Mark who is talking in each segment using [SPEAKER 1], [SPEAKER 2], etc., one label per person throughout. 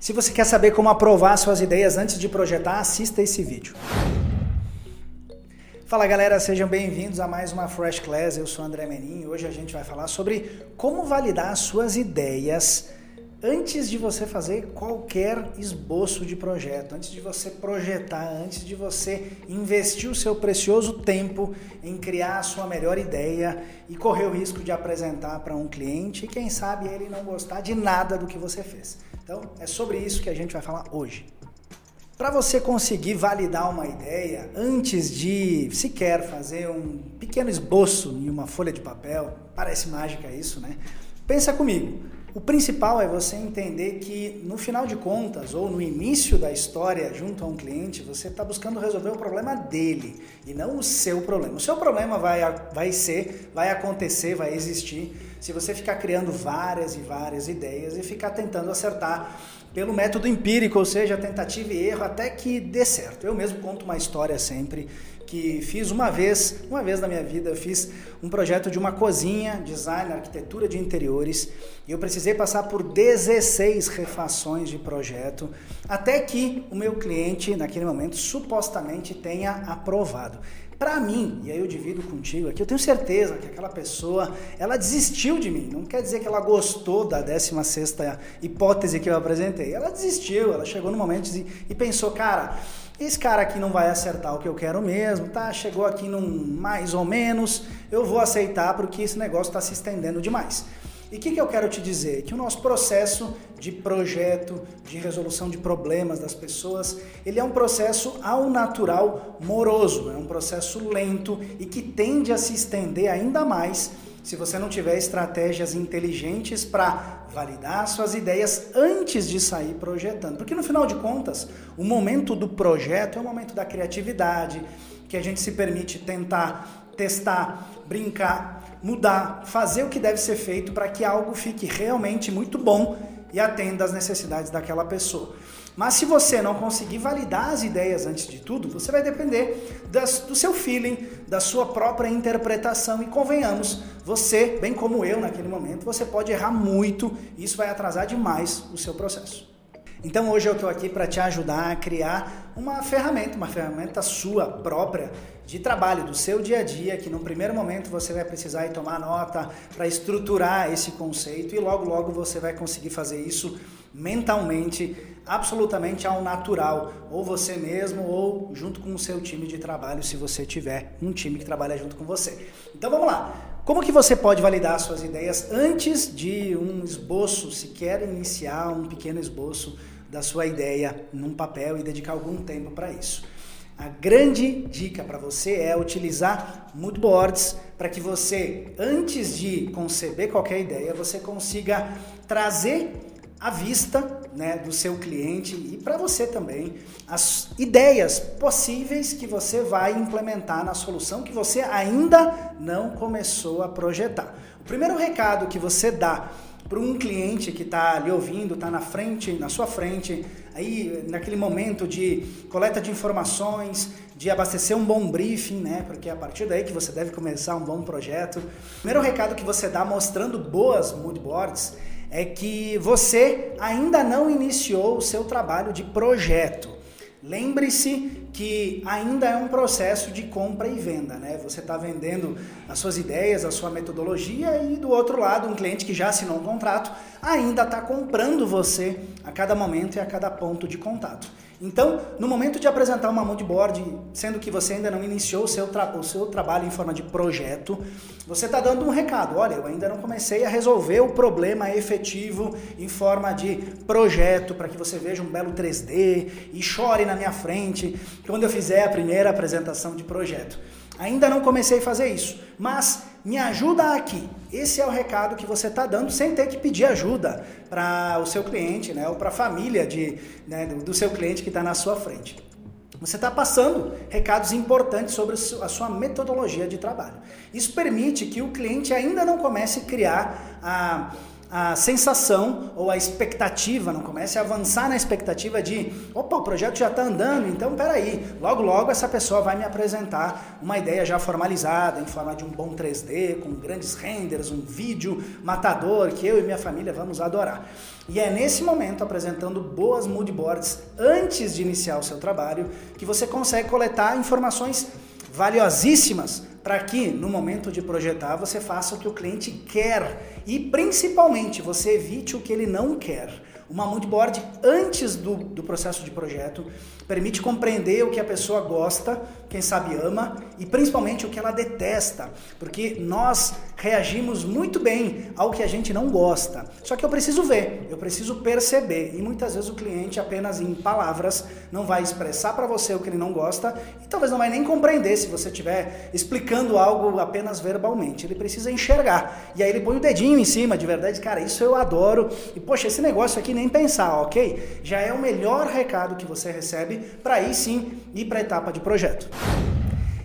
[SPEAKER 1] Se você quer saber como aprovar suas ideias antes de projetar, assista esse vídeo. Fala galera, sejam bem-vindos a mais uma Fresh Class. Eu sou André Menin e hoje a gente vai falar sobre como validar suas ideias antes de você fazer qualquer esboço de projeto, antes de você projetar, antes de você investir o seu precioso tempo em criar a sua melhor ideia e correr o risco de apresentar para um cliente e quem sabe ele não gostar de nada do que você fez. Então, é sobre isso que a gente vai falar hoje. Para você conseguir validar uma ideia antes de sequer fazer um pequeno esboço em uma folha de papel, parece mágica isso, né? Pensa comigo. O principal é você entender que no final de contas ou no início da história junto a um cliente, você está buscando resolver o problema dele e não o seu problema. O seu problema vai, vai ser, vai acontecer, vai existir se você ficar criando várias e várias ideias e ficar tentando acertar pelo método empírico, ou seja, tentativa e erro, até que dê certo. Eu mesmo conto uma história sempre que fiz uma vez, uma vez na minha vida, fiz um projeto de uma cozinha, design, arquitetura de interiores, e eu precisei passar por 16 refações de projeto, até que o meu cliente, naquele momento, supostamente tenha aprovado. Para mim, e aí eu divido contigo aqui, eu tenho certeza que aquela pessoa, ela desistiu de mim. Não quer dizer que ela gostou da 16ª hipótese que eu apresentei. Ela desistiu, ela chegou no momento e pensou, cara, esse cara aqui não vai acertar o que eu quero mesmo, tá? Chegou aqui num mais ou menos, eu vou aceitar porque esse negócio está se estendendo demais. E o que, que eu quero te dizer? Que o nosso processo de projeto, de resolução de problemas das pessoas, ele é um processo ao natural moroso, é um processo lento e que tende a se estender ainda mais se você não tiver estratégias inteligentes para validar suas ideias antes de sair projetando. Porque no final de contas, o momento do projeto é o momento da criatividade, que a gente se permite tentar testar, brincar, mudar, fazer o que deve ser feito para que algo fique realmente muito bom e atenda às necessidades daquela pessoa. Mas se você não conseguir validar as ideias antes de tudo, você vai depender das, do seu feeling, da sua própria interpretação. E convenhamos, você, bem como eu naquele momento, você pode errar muito e isso vai atrasar demais o seu processo. Então hoje eu estou aqui para te ajudar a criar uma ferramenta, uma ferramenta sua própria de trabalho do seu dia a dia, que no primeiro momento você vai precisar ir tomar nota para estruturar esse conceito e logo logo você vai conseguir fazer isso mentalmente, absolutamente ao natural, ou você mesmo ou junto com o seu time de trabalho, se você tiver um time que trabalha junto com você. Então vamos lá. Como que você pode validar suas ideias antes de um esboço, se quer iniciar um pequeno esboço da sua ideia num papel e dedicar algum tempo para isso? A grande dica para você é utilizar mood boards para que você, antes de conceber qualquer ideia, você consiga trazer à vista né, do seu cliente e para você também as ideias possíveis que você vai implementar na solução que você ainda não começou a projetar. O primeiro recado que você dá para um cliente que está ali ouvindo, está na frente, na sua frente, aí naquele momento de coleta de informações, de abastecer um bom briefing, né? Porque é a partir daí que você deve começar um bom projeto. Primeiro recado que você dá mostrando boas mood boards é que você ainda não iniciou o seu trabalho de projeto. Lembre-se que ainda é um processo de compra e venda, né? Você está vendendo as suas ideias, a sua metodologia e do outro lado um cliente que já assinou um contrato ainda está comprando você a cada momento e a cada ponto de contato. Então, no momento de apresentar uma moodboard, sendo que você ainda não iniciou o seu, o seu trabalho em forma de projeto, você está dando um recado. Olha, eu ainda não comecei a resolver o problema efetivo em forma de projeto, para que você veja um belo 3D e chore na minha frente quando eu fizer a primeira apresentação de projeto. Ainda não comecei a fazer isso, mas me ajuda aqui. Esse é o recado que você está dando sem ter que pedir ajuda para o seu cliente, né, ou para a família de, né, do, seu cliente que está na sua frente. Você está passando recados importantes sobre a sua metodologia de trabalho. Isso permite que o cliente ainda não comece a criar a a sensação ou a expectativa, não comece a avançar na expectativa de, opa, o projeto já está andando, então peraí, logo logo essa pessoa vai me apresentar uma ideia já formalizada, em forma de um bom 3D, com grandes renders, um vídeo matador que eu e minha família vamos adorar. E é nesse momento, apresentando boas mood boards antes de iniciar o seu trabalho, que você consegue coletar informações valiosíssimas para que no momento de projetar você faça o que o cliente quer e principalmente você evite o que ele não quer. Uma moodboard antes do, do processo de projeto permite compreender o que a pessoa gosta, quem sabe ama e principalmente o que ela detesta, porque nós reagimos muito bem ao que a gente não gosta. Só que eu preciso ver, eu preciso perceber e muitas vezes o cliente apenas em palavras não vai expressar para você o que ele não gosta e talvez não vai nem compreender se você estiver explicando algo apenas verbalmente. Ele precisa enxergar e aí ele põe o dedinho em cima de verdade, cara, isso eu adoro e poxa, esse negócio aqui nem pensar, ok? Já é o melhor recado que você recebe para aí sim ir para a etapa de projeto.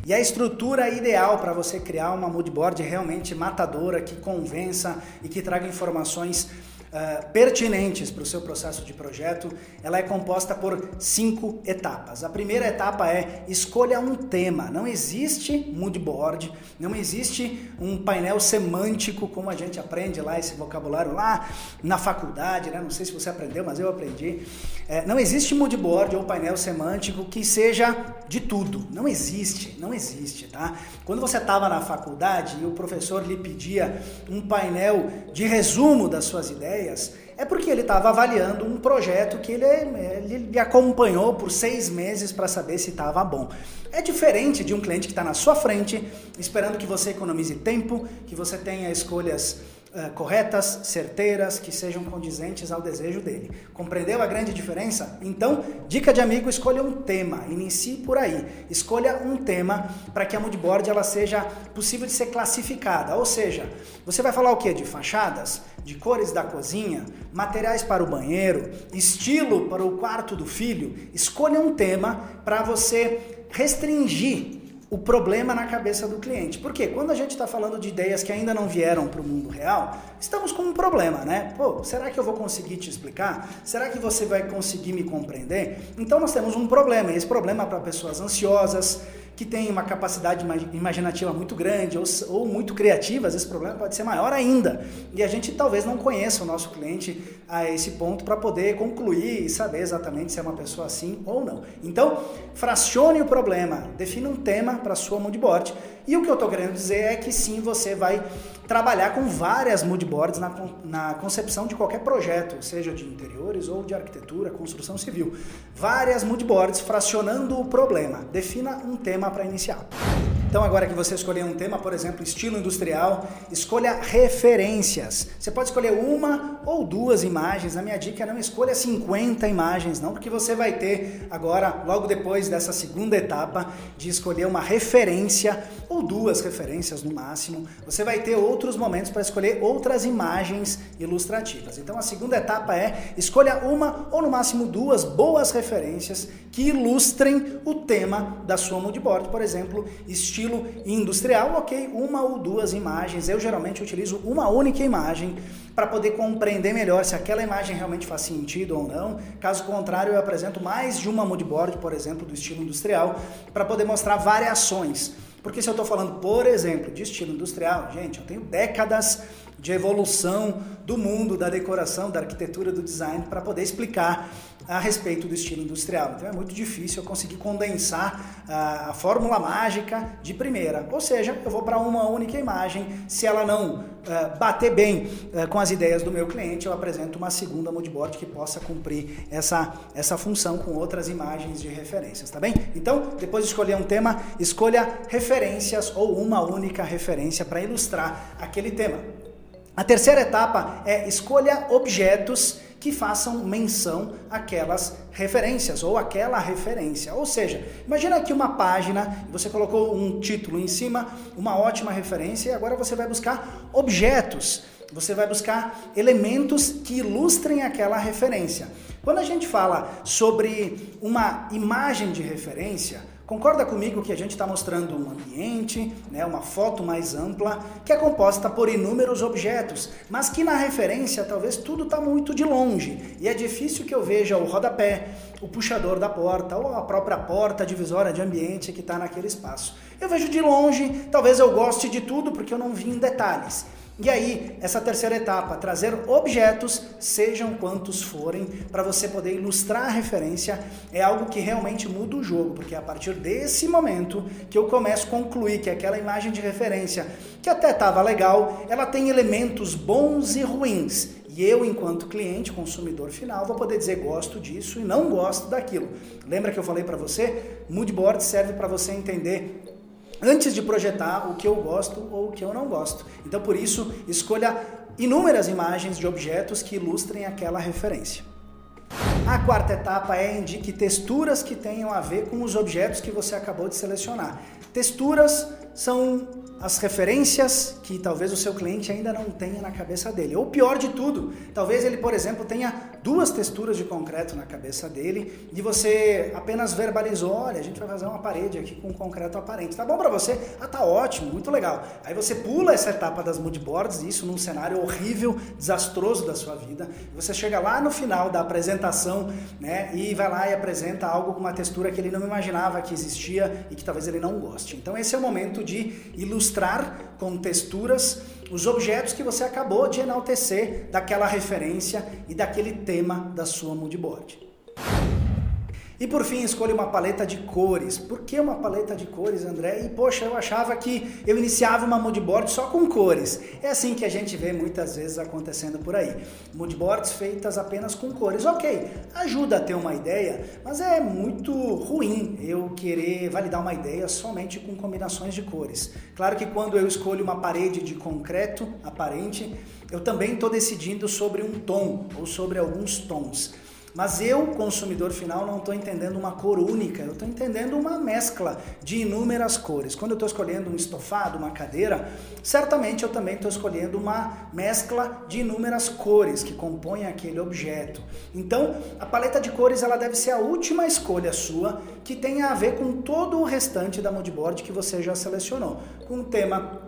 [SPEAKER 1] E a estrutura ideal para você criar uma moodboard realmente matadora, que convença e que traga informações uh, pertinentes para o seu processo de projeto, ela é composta por cinco etapas. A primeira etapa é escolha um tema. Não existe mood board, não existe um painel semântico como a gente aprende lá esse vocabulário lá na faculdade, né? Não sei se você aprendeu, mas eu aprendi. É, não existe mood board ou painel semântico que seja de tudo. Não existe, não existe, tá? Quando você estava na faculdade e o professor lhe pedia um painel de resumo das suas ideias ideias, é porque ele estava avaliando um projeto que ele, ele acompanhou por seis meses para saber se estava bom. É diferente de um cliente que está na sua frente, esperando que você economize tempo, que você tenha escolhas uh, corretas, certeiras, que sejam condizentes ao desejo dele. Compreendeu a grande diferença? Então, dica de amigo, escolha um tema, inicie por aí. Escolha um tema para que a moodboard ela seja possível de ser classificada. Ou seja, você vai falar o que? De fachadas? De cores da cozinha? Materiais para o banheiro? Estilo para o quarto do filho? Escolha um tema para você restringir o problema na cabeça do cliente. Porque quando a gente está falando de ideias que ainda não vieram para o mundo real, estamos com um problema, né? Pô, será que eu vou conseguir te explicar? Será que você vai conseguir me compreender? Então nós temos um problema, e esse problema é para pessoas ansiosas, que têm uma capacidade imaginativa muito grande ou, ou muito criativas, esse problema pode ser maior ainda. E a gente talvez não conheça o nosso cliente a esse ponto para poder concluir e saber exatamente se é uma pessoa assim ou não. Então, fracione o problema, defina um tema para sua moodboard. E o que eu estou querendo dizer é que sim, você vai trabalhar com várias moodboards na, na concepção de qualquer projeto, seja de interiores ou de arquitetura, construção civil. Várias moodboards fracionando o problema. Defina um tema para iniciar. Então, agora que você escolheu um tema, por exemplo, estilo industrial, escolha referências. Você pode escolher uma ou duas imagens. A minha dica é não escolha 50 imagens, não, porque você vai ter agora, logo depois dessa segunda etapa, de escolher uma referência ou duas referências no máximo. Você vai ter outros momentos para escolher outras imagens ilustrativas. Então, a segunda etapa é escolha uma ou no máximo duas boas referências que ilustrem o tema da sua moodboard, por exemplo, estilo estilo industrial, ok, uma ou duas imagens. Eu geralmente utilizo uma única imagem para poder compreender melhor se aquela imagem realmente faz sentido ou não. Caso contrário, eu apresento mais de uma moodboard, por exemplo, do estilo industrial, para poder mostrar variações. Porque se eu estou falando, por exemplo, de estilo industrial, gente, eu tenho décadas de evolução do mundo da decoração, da arquitetura, do design, para poder explicar a respeito do estilo industrial. Então é muito difícil eu conseguir condensar a, a fórmula mágica de primeira. Ou seja, eu vou para uma única imagem. Se ela não uh, bater bem uh, com as ideias do meu cliente, eu apresento uma segunda moodboard que possa cumprir essa, essa função com outras imagens de referências, tá bem? Então, depois de escolher um tema, escolha referências ou uma única referência para ilustrar aquele tema. A terceira etapa é escolha objetos que façam menção àquelas referências ou aquela referência. Ou seja, imagina aqui uma página, você colocou um título em cima, uma ótima referência, e agora você vai buscar objetos, você vai buscar elementos que ilustrem aquela referência. Quando a gente fala sobre uma imagem de referência, Concorda comigo que a gente está mostrando um ambiente, né, uma foto mais ampla, que é composta por inúmeros objetos, mas que na referência talvez tudo está muito de longe e é difícil que eu veja o rodapé, o puxador da porta ou a própria porta divisória de ambiente que está naquele espaço. Eu vejo de longe, talvez eu goste de tudo porque eu não vi em detalhes. E aí, essa terceira etapa, trazer objetos, sejam quantos forem, para você poder ilustrar a referência, é algo que realmente muda o jogo, porque é a partir desse momento que eu começo a concluir que aquela imagem de referência, que até estava legal, ela tem elementos bons e ruins. E eu, enquanto cliente, consumidor final, vou poder dizer gosto disso e não gosto daquilo. Lembra que eu falei para você? Moodboard serve para você entender antes de projetar o que eu gosto ou o que eu não gosto. Então, por isso, escolha inúmeras imagens de objetos que ilustrem aquela referência. A quarta etapa é indique texturas que tenham a ver com os objetos que você acabou de selecionar. Texturas são as referências que talvez o seu cliente ainda não tenha na cabeça dele. Ou pior de tudo, talvez ele, por exemplo, tenha duas texturas de concreto na cabeça dele e você apenas verbalizou, olha, a gente vai fazer uma parede aqui com concreto aparente. Tá bom para você? Ah, tá ótimo, muito legal. Aí você pula essa etapa das moodboards, isso num cenário horrível, desastroso da sua vida. Você chega lá no final da apresentação, né, e vai lá e apresenta algo com uma textura que ele não imaginava que existia e que talvez ele não goste. Então esse é o momento de ilustrar ilustrar com texturas os objetos que você acabou de enaltecer daquela referência e daquele tema da sua moodboard. E por fim, escolha uma paleta de cores. Por que uma paleta de cores, André? E poxa, eu achava que eu iniciava uma moodboard só com cores. É assim que a gente vê muitas vezes acontecendo por aí. Moodboards feitas apenas com cores. Ok, ajuda a ter uma ideia, mas é muito ruim eu querer validar uma ideia somente com combinações de cores. Claro que quando eu escolho uma parede de concreto aparente, eu também estou decidindo sobre um tom ou sobre alguns tons. Mas eu, consumidor final, não estou entendendo uma cor única, eu estou entendendo uma mescla de inúmeras cores. Quando eu estou escolhendo um estofado, uma cadeira, certamente eu também estou escolhendo uma mescla de inúmeras cores que compõem aquele objeto. Então, a paleta de cores ela deve ser a última escolha sua que tenha a ver com todo o restante da moodboard que você já selecionou, com o tema,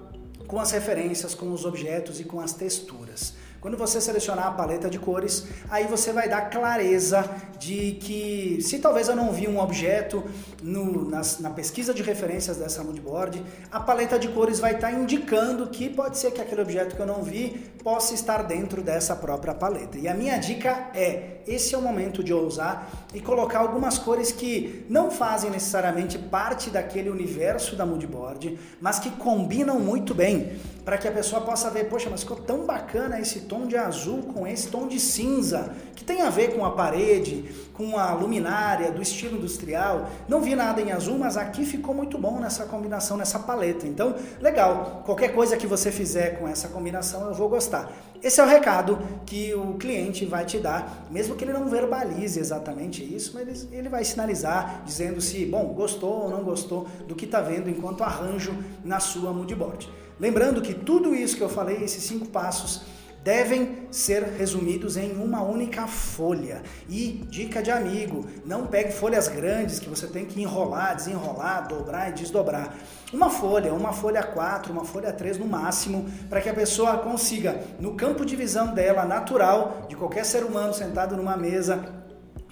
[SPEAKER 1] com as referências, com os objetos e com as texturas. Quando você selecionar a paleta de cores, aí você vai dar clareza de que se talvez eu não vi um objeto no, na, na pesquisa de referências dessa moodboard, a paleta de cores vai estar indicando que pode ser que aquele objeto que eu não vi possa estar dentro dessa própria paleta. E a minha dica é, esse é o momento de ousar e colocar algumas cores que não fazem necessariamente parte daquele universo da moodboard, mas que combinam muito bem, para que a pessoa possa ver, poxa, mas ficou tão bacana esse tom tom de azul com esse tom de cinza, que tem a ver com a parede, com a luminária do estilo industrial. Não vi nada em azul, mas aqui ficou muito bom nessa combinação, nessa paleta. Então, legal. Qualquer coisa que você fizer com essa combinação, eu vou gostar. Esse é o recado que o cliente vai te dar, mesmo que ele não verbalize exatamente isso, mas ele vai sinalizar dizendo se, bom, gostou ou não gostou do que está vendo enquanto arranjo na sua moodboard. Lembrando que tudo isso que eu falei, esses cinco passos, devem ser resumidos em uma única folha. E dica de amigo, não pegue folhas grandes que você tem que enrolar, desenrolar, dobrar e desdobrar. Uma folha, uma folha 4, uma folha 3 no máximo, para que a pessoa consiga, no campo de visão dela natural, de qualquer ser humano sentado numa mesa,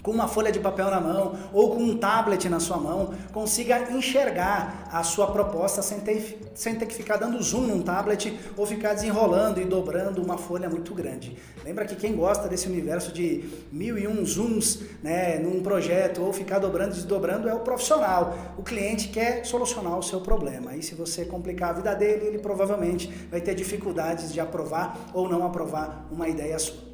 [SPEAKER 1] com uma folha de papel na mão ou com um tablet na sua mão, consiga enxergar a sua proposta sem ter, sem ter que ficar dando zoom num tablet ou ficar desenrolando e dobrando uma folha muito grande. Lembra que quem gosta desse universo de mil e um zooms né, num projeto ou ficar dobrando e desdobrando é o profissional. O cliente quer solucionar o seu problema. E se você complicar a vida dele, ele provavelmente vai ter dificuldades de aprovar ou não aprovar uma ideia sua.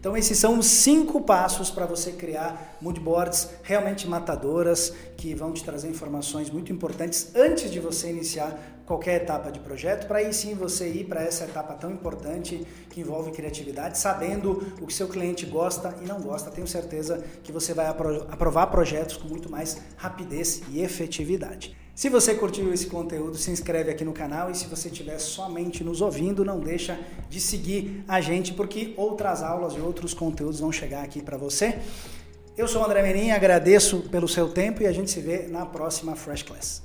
[SPEAKER 1] Então esses são os cinco passos para você criar moodboards realmente matadoras que vão te trazer informações muito importantes antes de você iniciar qualquer etapa de projeto, para aí sim você ir para essa etapa tão importante que envolve criatividade, sabendo o que seu cliente gosta e não gosta. Tenho certeza que você vai aprovar projetos com muito mais rapidez e efetividade. Se você curtiu esse conteúdo, se inscreve aqui no canal e se você estiver somente nos ouvindo, não deixa de seguir a gente porque outras aulas e outros conteúdos vão chegar aqui para você. Eu sou o André Menin, agradeço pelo seu tempo e a gente se vê na próxima Fresh Class.